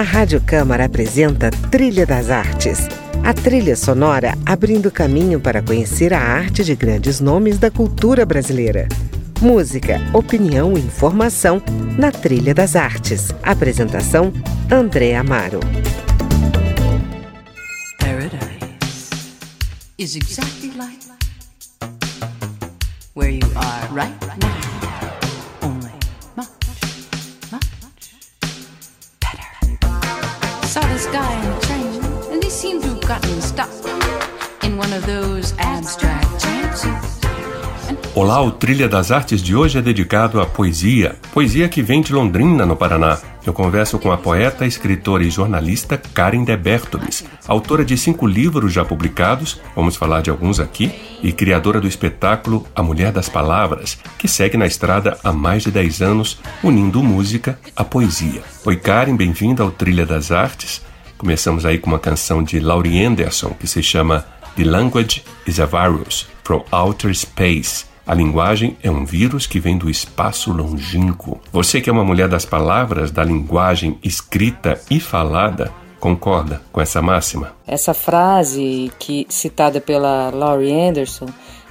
A Rádio Câmara apresenta Trilha das Artes. A trilha sonora abrindo caminho para conhecer a arte de grandes nomes da cultura brasileira. Música, opinião e informação na Trilha das Artes. Apresentação: André Amaro. Paradise is exactly like where you are right now. Olá, o Trilha das Artes de hoje é dedicado à poesia, poesia que vem de Londrina, no Paraná. Eu converso com a poeta, escritora e jornalista Karen de Bertobis, autora de cinco livros já publicados, vamos falar de alguns aqui, e criadora do espetáculo A Mulher das Palavras, que segue na estrada há mais de 10 anos, unindo música à poesia. Oi, Karen, bem-vinda ao Trilha das Artes. Começamos aí com uma canção de Laurie Anderson, que se chama The Language is a Virus from Outer Space. A linguagem é um vírus que vem do espaço longínquo. Você que é uma mulher das palavras, da linguagem escrita e falada, concorda com essa máxima? Essa frase que citada pela Laurie Anderson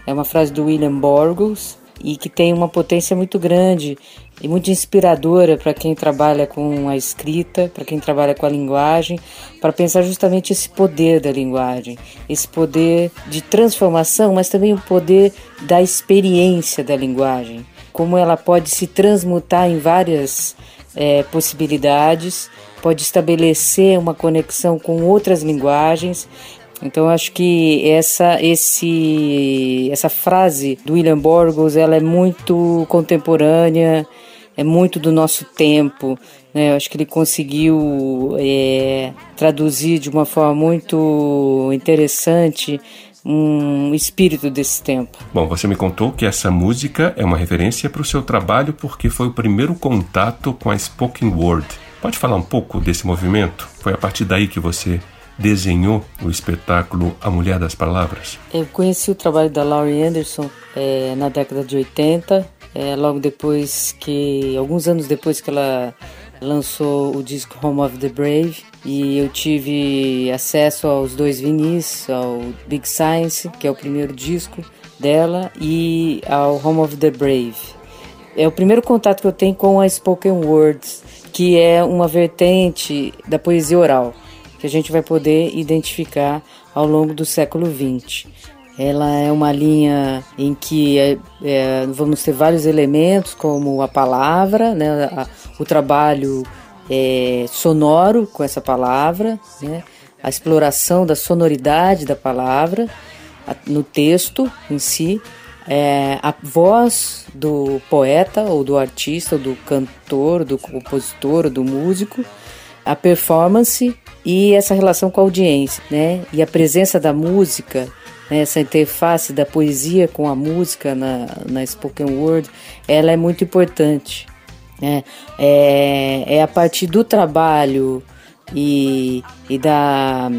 é uma frase do William Burgos e que tem uma potência muito grande e muito inspiradora para quem trabalha com a escrita, para quem trabalha com a linguagem, para pensar justamente esse poder da linguagem, esse poder de transformação, mas também o poder da experiência da linguagem, como ela pode se transmutar em várias é, possibilidades, pode estabelecer uma conexão com outras linguagens então acho que essa esse essa frase do William Burgos ela é muito contemporânea, é muito do nosso tempo. Né? Eu acho que ele conseguiu é, traduzir de uma forma muito interessante um espírito desse tempo. Bom, você me contou que essa música é uma referência para o seu trabalho porque foi o primeiro contato com a spoken word. Pode falar um pouco desse movimento? Foi a partir daí que você desenhou o espetáculo A Mulher das Palavras? Eu conheci o trabalho da Laurie Anderson é, na década de 80, é, logo depois que, alguns anos depois que ela lançou o disco Home of the Brave e eu tive acesso aos dois vinis, ao Big Science, que é o primeiro disco dela, e ao Home of the Brave. É o primeiro contato que eu tenho com a spoken words, que é uma vertente da poesia oral que a gente vai poder identificar ao longo do século XX. Ela é uma linha em que é, é, vamos ter vários elementos, como a palavra, né, a, o trabalho é, sonoro com essa palavra, né, a exploração da sonoridade da palavra a, no texto em si, é, a voz do poeta ou do artista, ou do cantor, do compositor, ou do músico, a performance e essa relação com a audiência, né? E a presença da música, né? essa interface da poesia com a música na, na spoken word, ela é muito importante, né? É, é a partir do trabalho e, e da,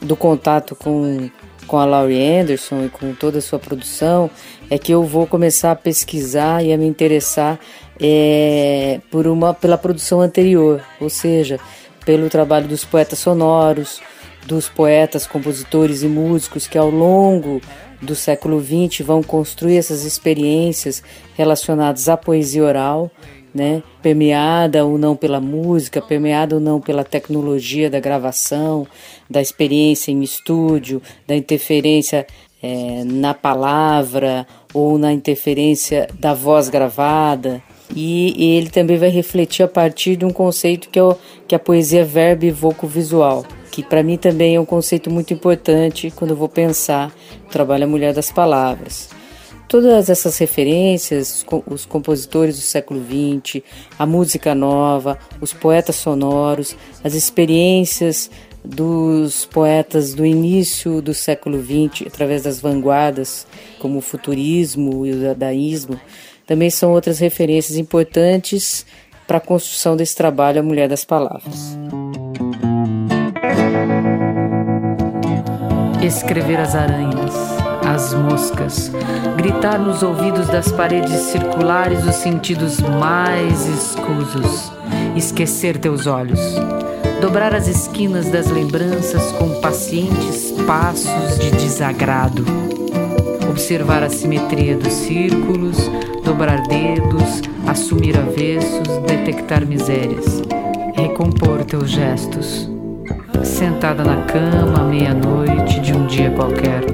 do contato com, com a Laurie Anderson e com toda a sua produção é que eu vou começar a pesquisar e a me interessar é, por uma pela produção anterior, ou seja, pelo trabalho dos poetas sonoros, dos poetas, compositores e músicos que ao longo do século XX vão construir essas experiências relacionadas à poesia oral, né? permeada ou não pela música, permeada ou não pela tecnologia da gravação, da experiência em estúdio, da interferência é, na palavra ou na interferência da voz gravada e, ele também vai refletir a partir de um conceito que é, que é a poesia verbo voco visual, que para mim também é um conceito muito importante quando eu vou pensar o trabalho A Mulher das Palavras. Todas essas referências, os compositores do século XX, a música nova, os poetas sonoros, as experiências dos poetas do início do século XX, através das vanguardas, como o futurismo e o dadaísmo, também são outras referências importantes para a construção desse trabalho A Mulher das Palavras. Escrever as aranhas, as moscas, gritar nos ouvidos das paredes circulares os sentidos mais escusos, esquecer teus olhos, dobrar as esquinas das lembranças com pacientes passos de desagrado, observar a simetria dos círculos, dobrar dedos, assumir avessos, detectar misérias, recompor teus gestos. Sentada na cama à meia-noite de um dia qualquer,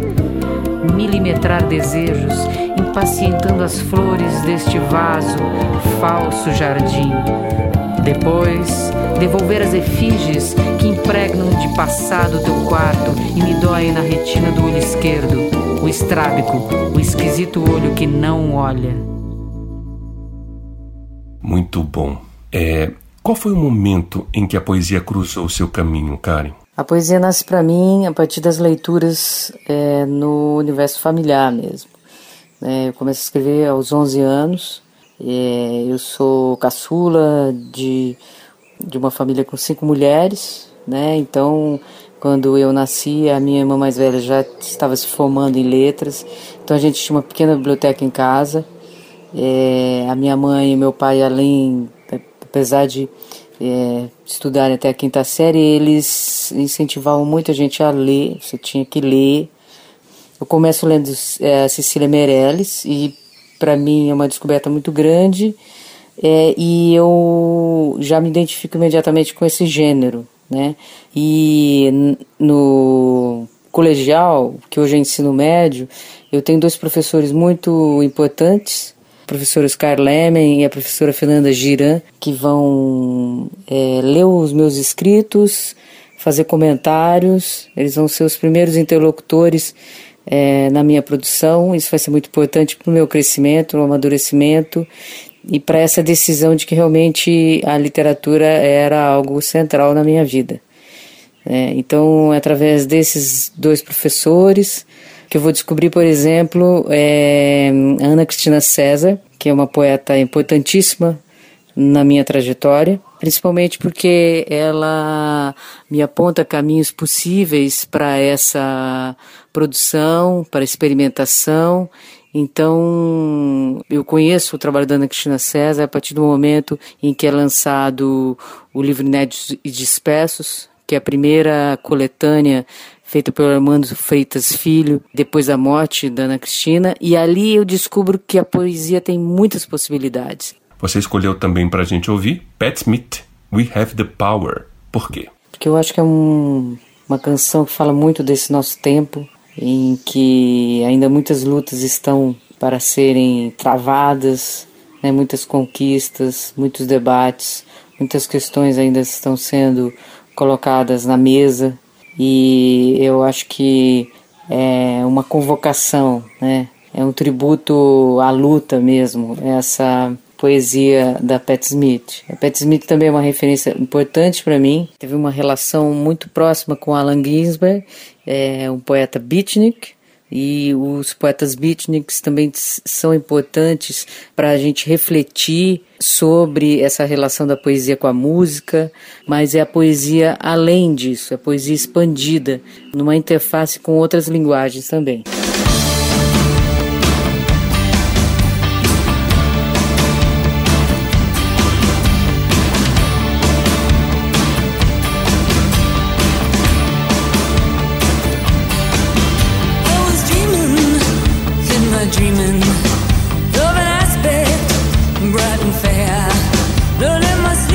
milimetrar desejos, impacientando as flores deste vaso, falso jardim. Depois, devolver as efígies que impregnam de passado teu quarto e me doem na retina do olho esquerdo, o estrábico, o esquisito olho que não olha. Muito bom. É, qual foi o momento em que a poesia cruzou o seu caminho, Karen? A poesia nasce para mim a partir das leituras é, no universo familiar mesmo. É, eu comecei a escrever aos 11 anos. É, eu sou caçula de, de uma família com cinco mulheres, né? Então, quando eu nasci, a minha irmã mais velha já estava se formando em letras. Então, a gente tinha uma pequena biblioteca em casa. É, a minha mãe e meu pai, além, apesar de é, estudarem até a quinta série, eles incentivavam muito a gente a ler, você tinha que ler. Eu começo lendo é, Cecília Meirelles e para mim é uma descoberta muito grande é, e eu já me identifico imediatamente com esse gênero, né? E no colegial, que hoje é ensino médio, eu tenho dois professores muito importantes professor Oscar Lemen e a professora Fernanda Giran, que vão é, ler os meus escritos, fazer comentários, eles vão ser os primeiros interlocutores é, na minha produção. Isso vai ser muito importante para o meu crescimento, o amadurecimento e para essa decisão de que realmente a literatura era algo central na minha vida. É, então, através desses dois professores, que eu vou descobrir, por exemplo, é Ana Cristina César, que é uma poeta importantíssima na minha trajetória, principalmente porque ela me aponta caminhos possíveis para essa produção, para experimentação. Então, eu conheço o trabalho da Ana Cristina César a partir do momento em que é lançado o livro Inéditos e Dispersos, que é a primeira coletânea feita pelo Armando Freitas Filho, depois da morte da Ana Cristina, e ali eu descubro que a poesia tem muitas possibilidades. Você escolheu também para a gente ouvir Pat Smith, We Have the Power. Por quê? Porque eu acho que é um, uma canção que fala muito desse nosso tempo, em que ainda muitas lutas estão para serem travadas, né, muitas conquistas, muitos debates, muitas questões ainda estão sendo colocadas na mesa e eu acho que é uma convocação, né? É um tributo à luta mesmo, essa poesia da Pat Smith. A Pat Smith também é uma referência importante para mim. Teve uma relação muito próxima com Allen Ginsberg, é um poeta beatnik, e os poetas beatniks também são importantes para a gente refletir sobre essa relação da poesia com a música, mas é a poesia além disso, é a poesia expandida, numa interface com outras linguagens também. Don't let myself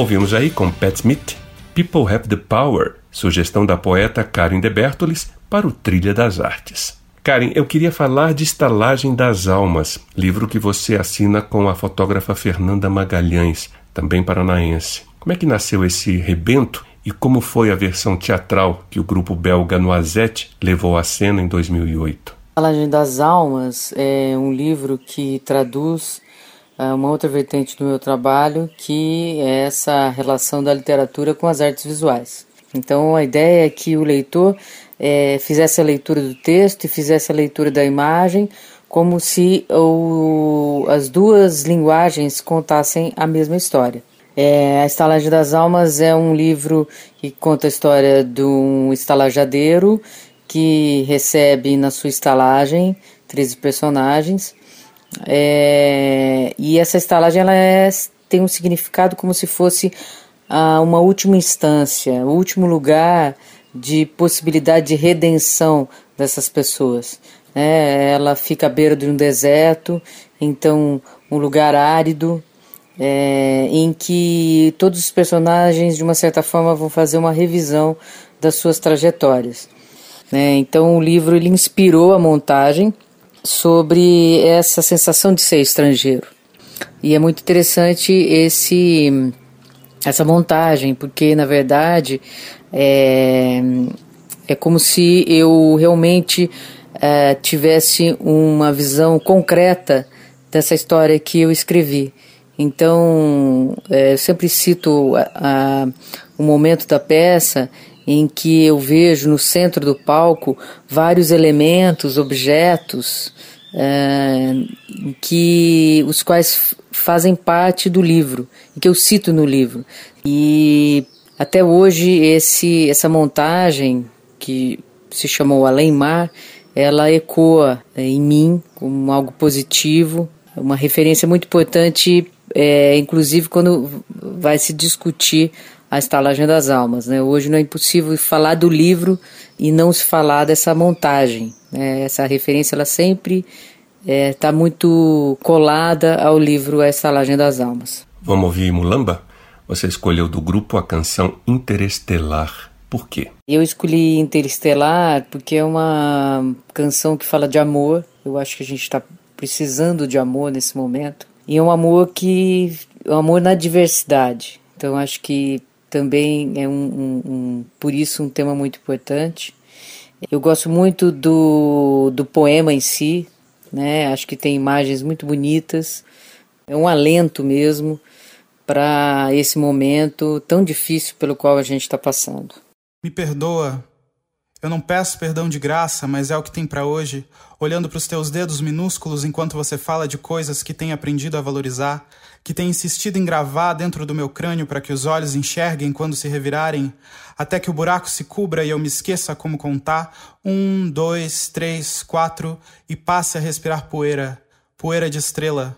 Ouvimos aí com Pat Smith, People Have the Power, sugestão da poeta Karen de Bertolis para o Trilha das Artes. Karen, eu queria falar de Estalagem das Almas, livro que você assina com a fotógrafa Fernanda Magalhães, também paranaense. Como é que nasceu esse rebento e como foi a versão teatral que o grupo belga Noisette levou à cena em 2008? Estalagem das Almas é um livro que traduz uma outra vertente do meu trabalho, que é essa relação da literatura com as artes visuais. Então, a ideia é que o leitor é, fizesse a leitura do texto e fizesse a leitura da imagem, como se o, as duas linguagens contassem a mesma história. É, a Estalagem das Almas é um livro que conta a história de um estalajadeiro que recebe na sua estalagem 13 personagens é, e essa estalagem ela é, tem um significado como se fosse ah, uma última instância, o último lugar de possibilidade de redenção dessas pessoas. É, ela fica à beira de um deserto, então um lugar árido, é, em que todos os personagens, de uma certa forma, vão fazer uma revisão das suas trajetórias. É, então o livro ele inspirou a montagem sobre essa sensação de ser estrangeiro. E é muito interessante esse essa montagem, porque na verdade é, é como se eu realmente é, tivesse uma visão concreta dessa história que eu escrevi. Então, é, eu sempre cito a, a, o momento da peça em que eu vejo no centro do palco vários elementos, objetos, é, que os quais fazem parte do livro, que eu cito no livro. E até hoje esse essa montagem que se chamou Além Mar, ela ecoa é, em mim como algo positivo, uma referência muito importante, é, inclusive quando vai se discutir a estalagem das almas. Né? Hoje não é impossível falar do livro e não se falar dessa montagem. Né? Essa referência ela sempre está é, tá muito colada ao livro A Estalagem das Almas. Vamos ouvir Mulamba? Você escolheu do grupo a canção Interestelar. Por quê? Eu escolhi Interestelar porque é uma canção que fala de amor. Eu acho que a gente está precisando de amor nesse momento. E é um amor que. um amor na diversidade. Então acho que também é um, um, um, por isso um tema muito importante. Eu gosto muito do, do poema em si, né? Acho que tem imagens muito bonitas. É um alento mesmo para esse momento tão difícil pelo qual a gente está passando. Me perdoa. Eu não peço perdão de graça, mas é o que tem para hoje. Olhando para os teus dedos minúsculos enquanto você fala de coisas que tem aprendido a valorizar, que tem insistido em gravar dentro do meu crânio para que os olhos enxerguem quando se revirarem, até que o buraco se cubra e eu me esqueça como contar um, dois, três, quatro e passe a respirar poeira, poeira de estrela.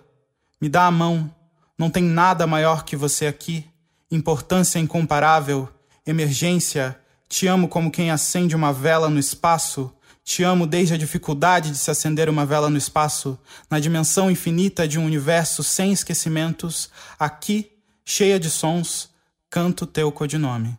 Me dá a mão, não tem nada maior que você aqui, importância incomparável, emergência, te amo como quem acende uma vela no espaço te amo desde a dificuldade de se acender uma vela no espaço, na dimensão infinita de um universo sem esquecimentos, aqui, cheia de sons, canto teu codinome.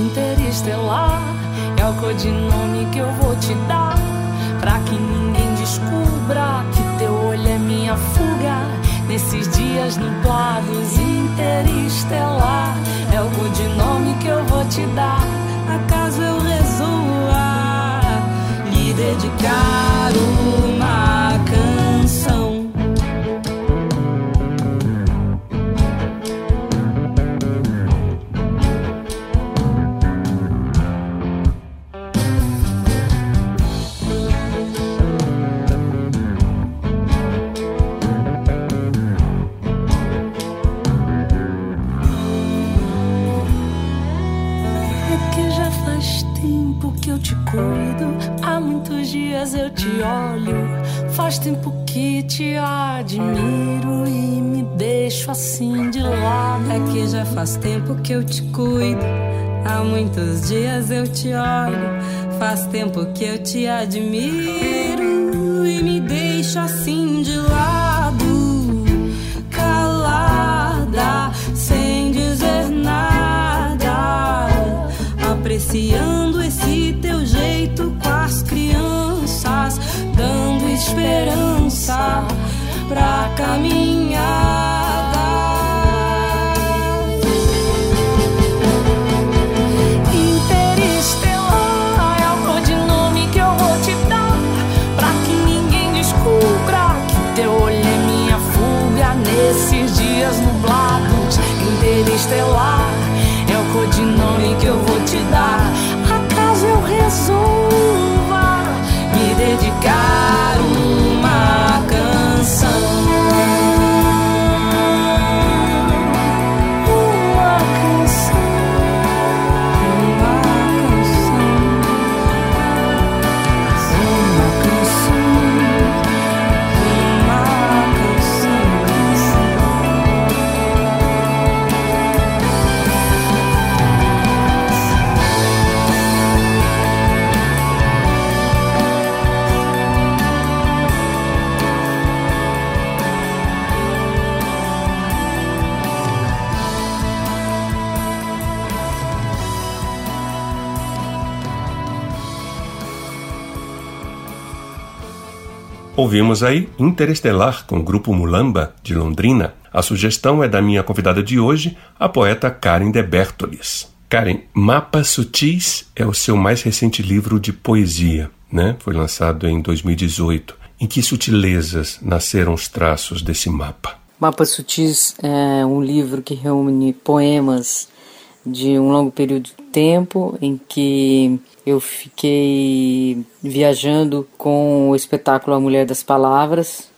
interestelar. É o codinome que eu vou te dar pra que ninguém descubra que teu olho é minha fuga nesses dias nublados interestelar. É o codinome que eu vou te dar. Acaso eu resolva lhe dedicar uma Faz tempo que te admiro e me deixo assim de lado. É que já faz tempo que eu te cuido. Há muitos dias eu te olho. Faz tempo que eu te admiro e me deixo assim de lado. Esperança pra caminhada. Interestelar é o codinome que eu vou te dar pra que ninguém descubra que teu olho é minha fuga nesses dias nublados. Interestelar é o codinome que eu vou te dar. Acaso eu resolva me dedicar Ouvimos aí Interestelar com o grupo Mulamba, de Londrina. A sugestão é da minha convidada de hoje, a poeta Karen de Bertolis. Karen, Mapas Sutis é o seu mais recente livro de poesia, né? Foi lançado em 2018. Em que sutilezas nasceram os traços desse mapa? Mapas Sutis é um livro que reúne poemas de um longo período tempo em que eu fiquei viajando com o espetáculo A Mulher das Palavras.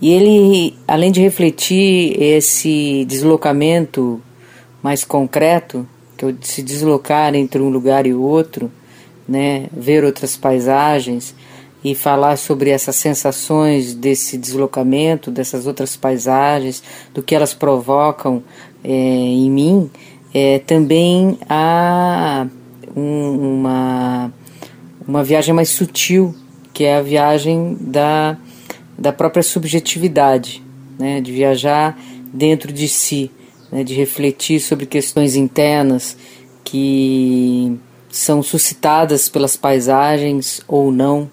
E ele, além de refletir esse deslocamento mais concreto, que é se deslocar entre um lugar e outro, né, ver outras paisagens e falar sobre essas sensações desse deslocamento, dessas outras paisagens, do que elas provocam é, em mim, é, também há um, uma, uma viagem mais sutil, que é a viagem da, da própria subjetividade, né, de viajar dentro de si, né, de refletir sobre questões internas que são suscitadas pelas paisagens ou não.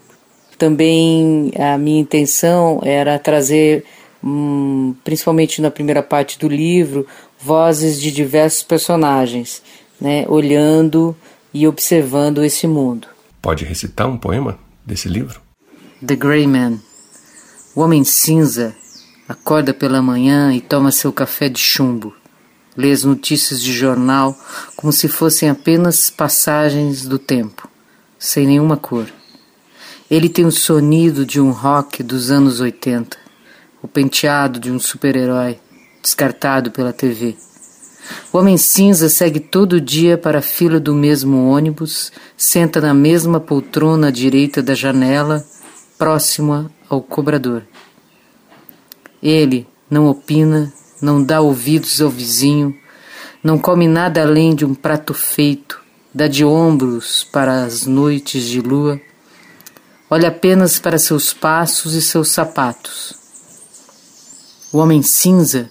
Também a minha intenção era trazer, hum, principalmente na primeira parte do livro, vozes de diversos personagens, né, olhando e observando esse mundo. Pode recitar um poema desse livro? The Grey Man. O homem cinza acorda pela manhã e toma seu café de chumbo. Lê as notícias de jornal como se fossem apenas passagens do tempo, sem nenhuma cor. Ele tem o sonido de um rock dos anos 80, o penteado de um super-herói descartado pela TV. O homem cinza segue todo dia para a fila do mesmo ônibus, senta na mesma poltrona à direita da janela, próxima ao cobrador. Ele não opina, não dá ouvidos ao vizinho, não come nada além de um prato feito, dá de ombros para as noites de lua, olha apenas para seus passos e seus sapatos. O homem cinza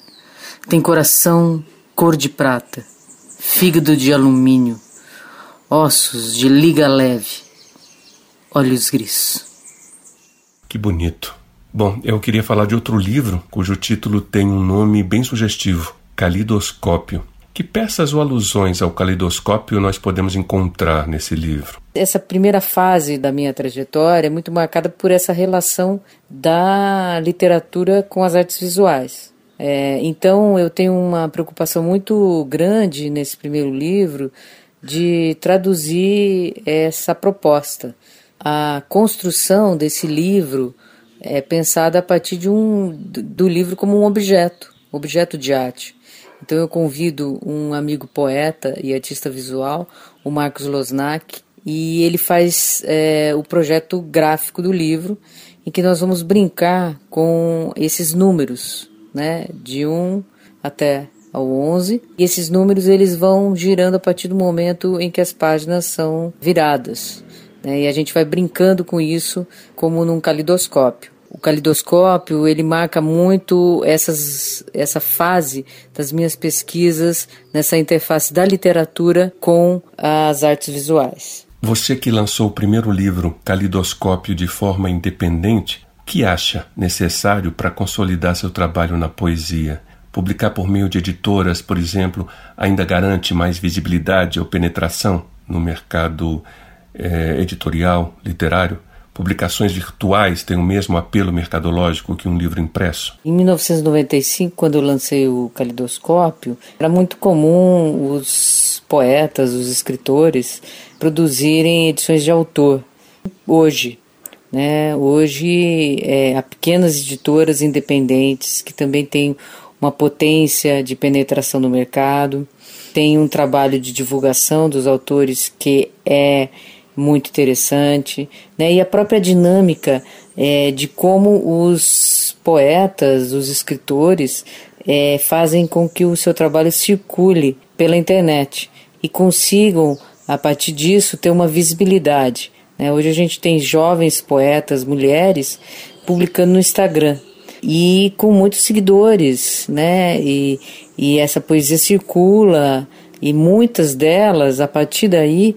Tem coração cor de prata, fígado de alumínio, ossos de liga leve, olhos gris. Que bonito. Bom, eu queria falar de outro livro cujo título tem um nome bem sugestivo: Calidoscópio. Que peças ou alusões ao calidoscópio nós podemos encontrar nesse livro? Essa primeira fase da minha trajetória é muito marcada por essa relação da literatura com as artes visuais. É, então eu tenho uma preocupação muito grande nesse primeiro livro de traduzir essa proposta. A construção desse livro é pensada a partir de um, do livro como um objeto, objeto de arte. Então eu convido um amigo poeta e artista visual, o Marcos Losnak, e ele faz é, o projeto gráfico do livro, em que nós vamos brincar com esses números, né, de 1 até ao 11, e esses números eles vão girando a partir do momento em que as páginas são viradas. Né, e a gente vai brincando com isso como num calidoscópio. O calidoscópio ele marca muito essas, essa fase das minhas pesquisas nessa interface da literatura com as artes visuais. Você que lançou o primeiro livro, Calidoscópio, de forma independente, que acha necessário para consolidar seu trabalho na poesia? Publicar por meio de editoras, por exemplo, ainda garante mais visibilidade ou penetração no mercado eh, editorial, literário? publicações virtuais têm o mesmo apelo mercadológico que um livro impresso? Em 1995, quando eu lancei o Calidoscópio, era muito comum os poetas, os escritores produzirem edições de autor. Hoje, né, hoje é, há pequenas editoras independentes que também têm uma potência de penetração no mercado, tem um trabalho de divulgação dos autores que é muito interessante, né? E a própria dinâmica é, de como os poetas, os escritores, é, fazem com que o seu trabalho circule pela internet e consigam, a partir disso, ter uma visibilidade. Né? Hoje a gente tem jovens poetas, mulheres, publicando no Instagram e com muitos seguidores, né? E, e essa poesia circula e muitas delas, a partir daí,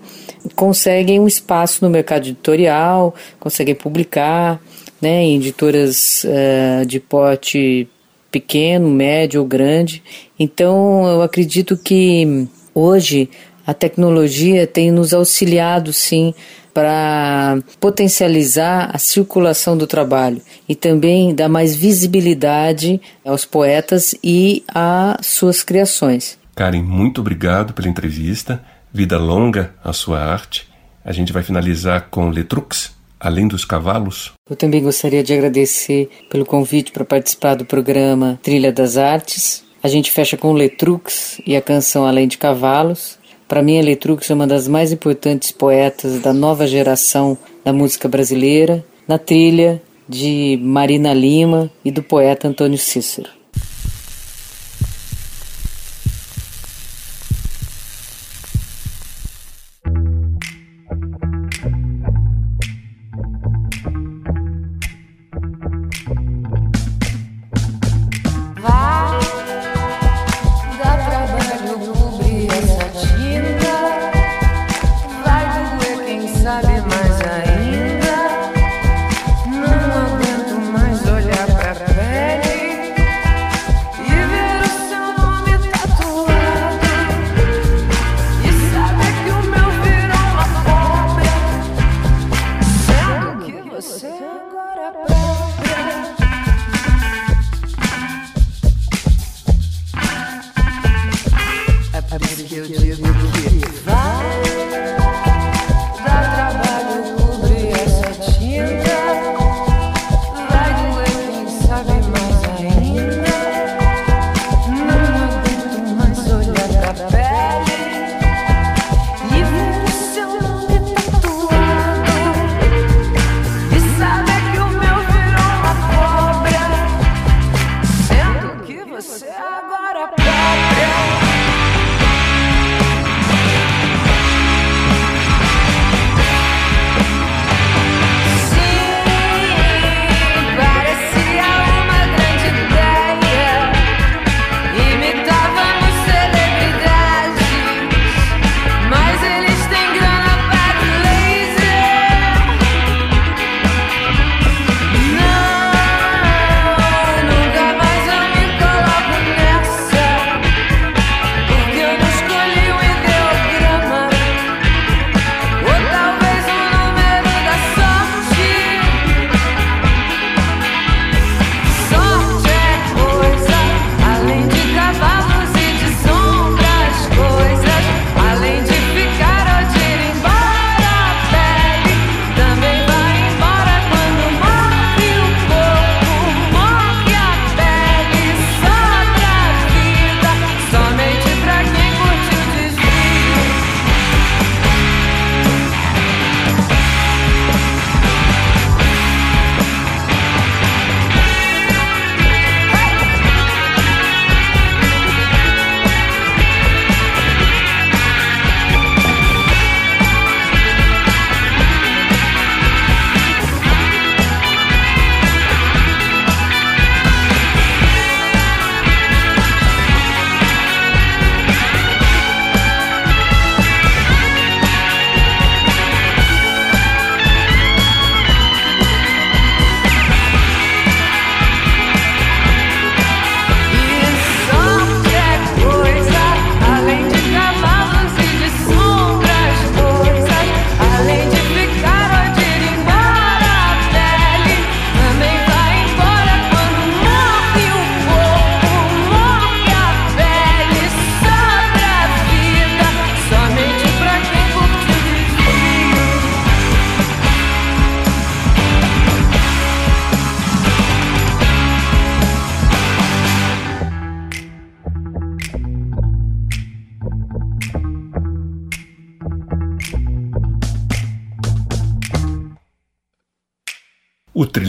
conseguem um espaço no mercado editorial, conseguem publicar né, em editoras uh, de porte pequeno, médio ou grande. Então, eu acredito que hoje a tecnologia tem nos auxiliado, sim, para potencializar a circulação do trabalho e também dar mais visibilidade aos poetas e às suas criações. Karen, muito obrigado pela entrevista. Vida longa à sua arte. A gente vai finalizar com Letrux, Além dos Cavalos. Eu também gostaria de agradecer pelo convite para participar do programa Trilha das Artes. A gente fecha com Letrux e a canção Além de Cavalos. Para mim, a Letrux é uma das mais importantes poetas da nova geração da música brasileira, na trilha de Marina Lima e do poeta Antônio Cícero.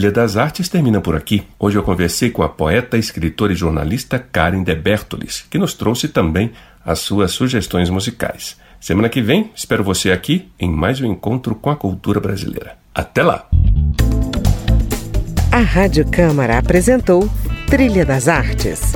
Trilha das Artes termina por aqui. Hoje eu conversei com a poeta, escritora e jornalista Karen de Bertolis, que nos trouxe também as suas sugestões musicais. Semana que vem, espero você aqui em mais um encontro com a cultura brasileira. Até lá! A Rádio Câmara apresentou Trilha das Artes.